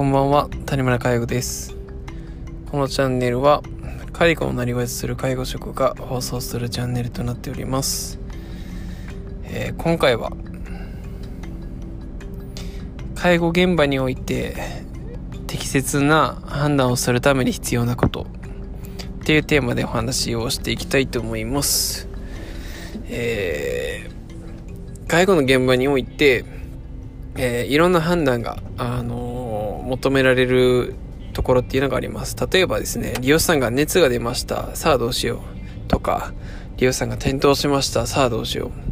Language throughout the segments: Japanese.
こんばんは、谷村介護です。このチャンネルは、介護をなりわいする介護職が放送するチャンネルとなっております。えー、今回は、介護現場において適切な判断をするために必要なことっていうテーマでお話をしていきたいと思います。えー、介護の現場において、えー、いろんな判断が、あの、求められるところっていうのがあります。例えばですね、利用者さんが熱が出ました。さあどうしよう。とか、利用者さんが転倒しました。さあどうしよう。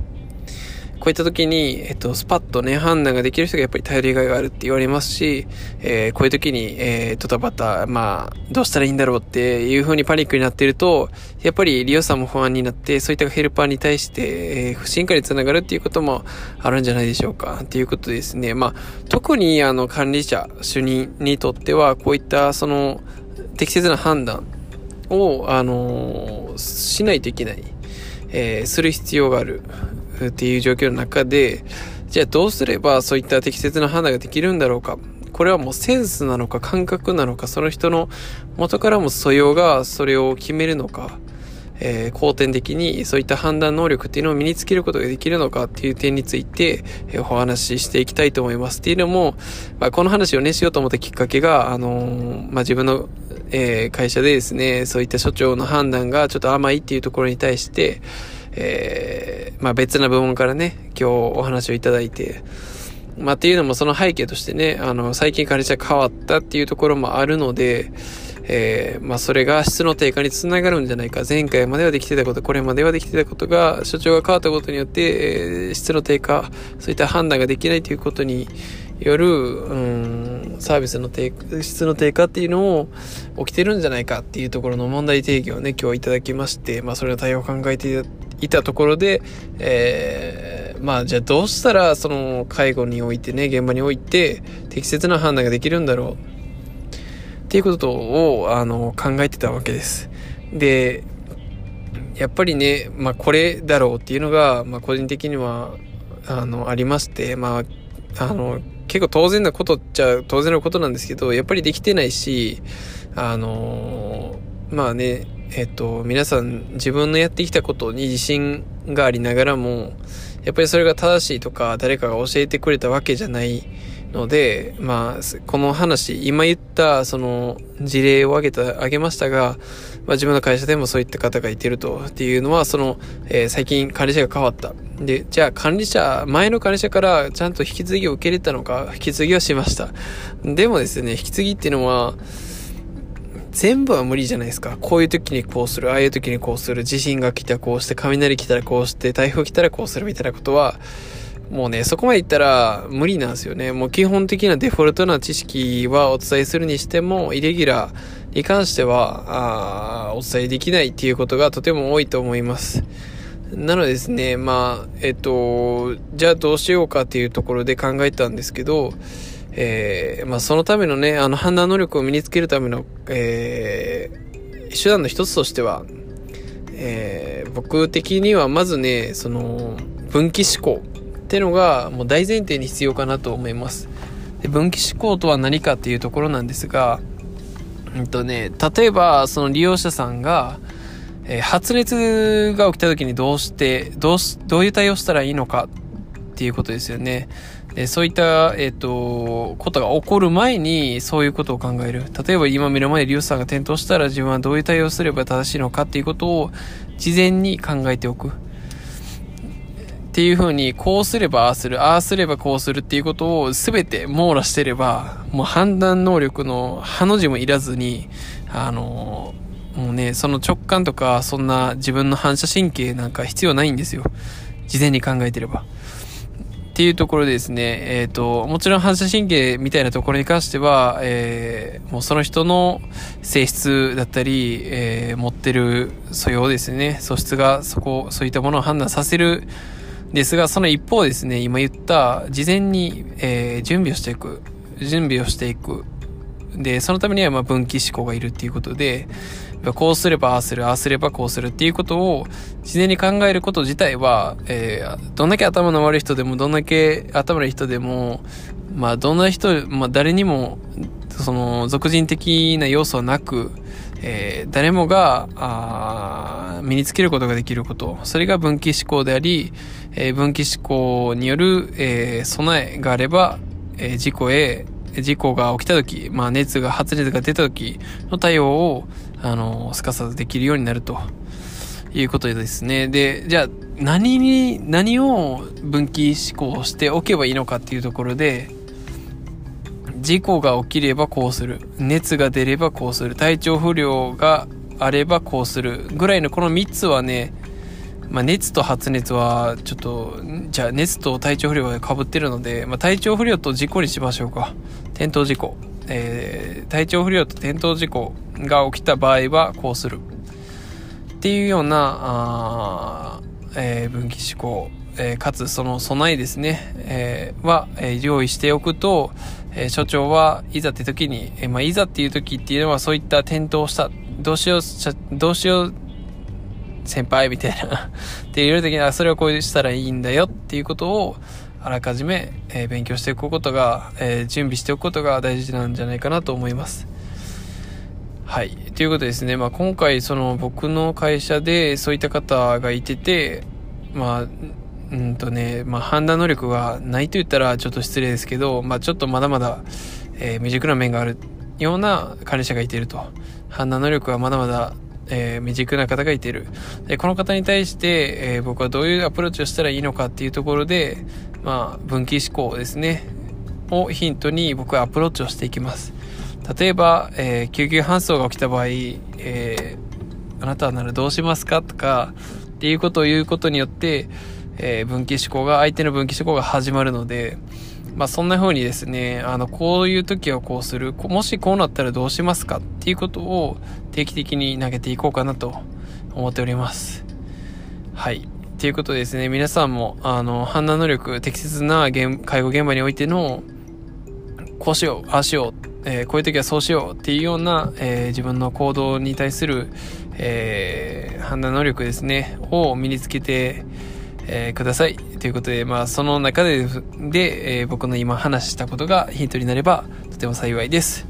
こういった時に、えっと、スパッとね、判断ができる人がやっぱり頼りがいがあるって言われますし、えー、こういう時に、えー、ドタバタ、まあ、どうしたらいいんだろうっていう風にパニックになっていると、やっぱり利用者も不安になって、そういったヘルパーに対して、えー、不信感につながるっていうこともあるんじゃないでしょうか。っていうことですね。まあ、特に、あの、管理者、主任にとっては、こういった、その、適切な判断を、あのしないといけない。えー、する必要がある。っていう状況の中で、じゃあどうすればそういった適切な判断ができるんだろうか？これはもうセンスなのか感覚なのか、その人の元からも素養がそれを決めるのか、えー、後天的にそういった判断能力っていうのを身につけることができるのかっていう点について、お話ししていきたいと思います。っていうのも、まあ、この話をね、しようと思ったきっかけが、あのー、まあ、自分の、え会社でですね、そういった所長の判断がちょっと甘いっていうところに対して、えー、まあ別な部門からね、今日お話をいただいて、まあっていうのもその背景としてね、あの、最近会社変わったっていうところもあるので、えー、まあそれが質の低下につながるんじゃないか。前回まではできてたこと、これまではできてたことが、所長が変わったことによって、えー、質の低下、そういった判断ができないということによる、うん、サービスの低、質の低下っていうのを起きてるんじゃないかっていうところの問題提起をね、今日いただきまして、まあそれの対応を考えていたところで、えー、まあじゃあどうしたらその介護においてね、現場において適切な判断ができるんだろうっていうことをあの考えてたわけです。で、やっぱりね、まあこれだろうっていうのが、まあ個人的にはあのありまして、まあ、あの、結構当然なことっちゃ当然のことなんですけど、やっぱりできてないし、あのまあね、えっと、皆さん自分のやってきたことに自信がありながらも、やっぱりそれが正しいとか誰かが教えてくれたわけじゃないので、まあ、この話、今言ったその事例を挙げた、挙げましたが、まあ自分の会社でもそういった方がいてるとっていうのは、その、えー、最近管理者が変わった。で、じゃあ管理者、前の管理者からちゃんと引き継ぎを受け入れたのか、引き継ぎはしました。でもですね、引き継ぎっていうのは、全部は無理じゃないですか。こういう時にこうする、ああいう時にこうする、地震が来たらこうして、雷来たらこうして、台風来たらこうするみたいなことは、もうね、そこまで言ったら無理なんですよね。もう基本的なデフォルトな知識はお伝えするにしても、イレギュラーに関しては、あお伝えできないっていうことがとても多いと思います。なのでですね、まあ、えっと、じゃあどうしようかっていうところで考えたんですけど、えー、まあ、そのためのね、あの判断能力を身につけるための、えー、手段の一つとしては、えー、僕的にはまずね、その、分岐思考ってのがもう大前提に必要かなと思います。で分岐思考とは何かっていうところなんですが、うんとね、例えばその利用者さんが、えー、発熱が起きた時にどうして、どうし、どういう対応したらいいのかっていうことですよね。えそういった、えっ、と、ことが起こる前に、そういうことを考える。例えば今目の前でリュウさんが転倒したら自分はどういう対応すれば正しいのかっていうことを事前に考えておく。っていう風に、こうすればああする、ああすればこうするっていうことを全て網羅してれば、もう判断能力のハの字もいらずに、あの、もうね、その直感とか、そんな自分の反射神経なんか必要ないんですよ。事前に考えてれば。っていうところですね、えっ、ー、と、もちろん反射神経みたいなところに関しては、えー、もうその人の性質だったり、えー、持ってる素養ですね、素質がそこ、そういったものを判断させるですが、その一方ですね、今言った、事前に、え、準備をしていく、準備をしていく。で、そのためには、まあ分岐思考がいるっていうことで、こうすればああする、ああすればこうするっていうことを事前に考えること自体は、えー、どんだけ頭の悪い人でも、どんだけ頭のいい人でも、まあ、どんな人、まあ、誰にもその、俗人的な要素はなく、えー、誰もが、あ身につけることができること。それが分岐思考であり、えー、分岐思考による、えー、備えがあれば、えー、事故へ、事故が起きた時、まあ熱が、発熱が出た時の対応を、あの、すかさずできるようになるということですね。で、じゃあ、何に、何を分岐思考しておけばいいのかっていうところで、事故が起きればこうする。熱が出ればこうする。体調不良があればこうする。ぐらいのこの3つはね、まあ、熱と発熱はちょっと、じゃあ熱と体調不良が被ってるので、まあ、体調不良と事故にしましょうか。転倒事故。えー、体調不良と転倒事故が起きた場合はこうする。っていうような、あえー、分岐思考、えー、かつその備えですね、えー、は、えー、用意しておくと、えー、所長はいざって時に、えー、まあ、いざっていう時っていうのはそういった転倒した、どうしよう、どうしよう、先輩みたいなっていう時にはそれをこうしたらいいんだよっていうことをあらかじめ、えー、勉強しておくことが、えー、準備しておくことが大事なんじゃないかなと思います。はい。ということですね。まあ、今回、その、僕の会社で、そういった方がいてて、まあ、うんとね、まあ、判断能力がないと言ったらちょっと失礼ですけど、まあ、ちょっとまだまだ、えー、未熟な面があるような管理者がいていると。判断能力はまだまだ、えー、未熟な方がいている。で、この方に対して、えー、僕はどういうアプローチをしたらいいのかっていうところで、まあ、分岐思考ですね。をヒントに僕はアプローチをしていきます。例えば、えー、救急搬送が起きた場合、えー、あなたならどうしますかとか、っていうことを言うことによって、えー、分岐思考が、相手の分岐思考が始まるので、まあそんな風にですね、あの、こういう時はこうする、もしこうなったらどうしますかっていうことを定期的に投げていこうかなと思っております。はい。ということでですね、皆さんも、あの、判断能力、適切な介護現場においての、こうしよう、ああしようえー、こういう時はそうしようっていうような、えー、自分の行動に対する、えー、判断能力ですね、を身につけて、えください。ということで、まあ、その中で、で、え僕の今話したことがヒントになれば、とても幸いです。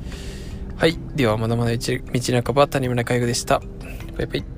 はい。では、まだまだ道半ば、谷村海部でした。バイバイ。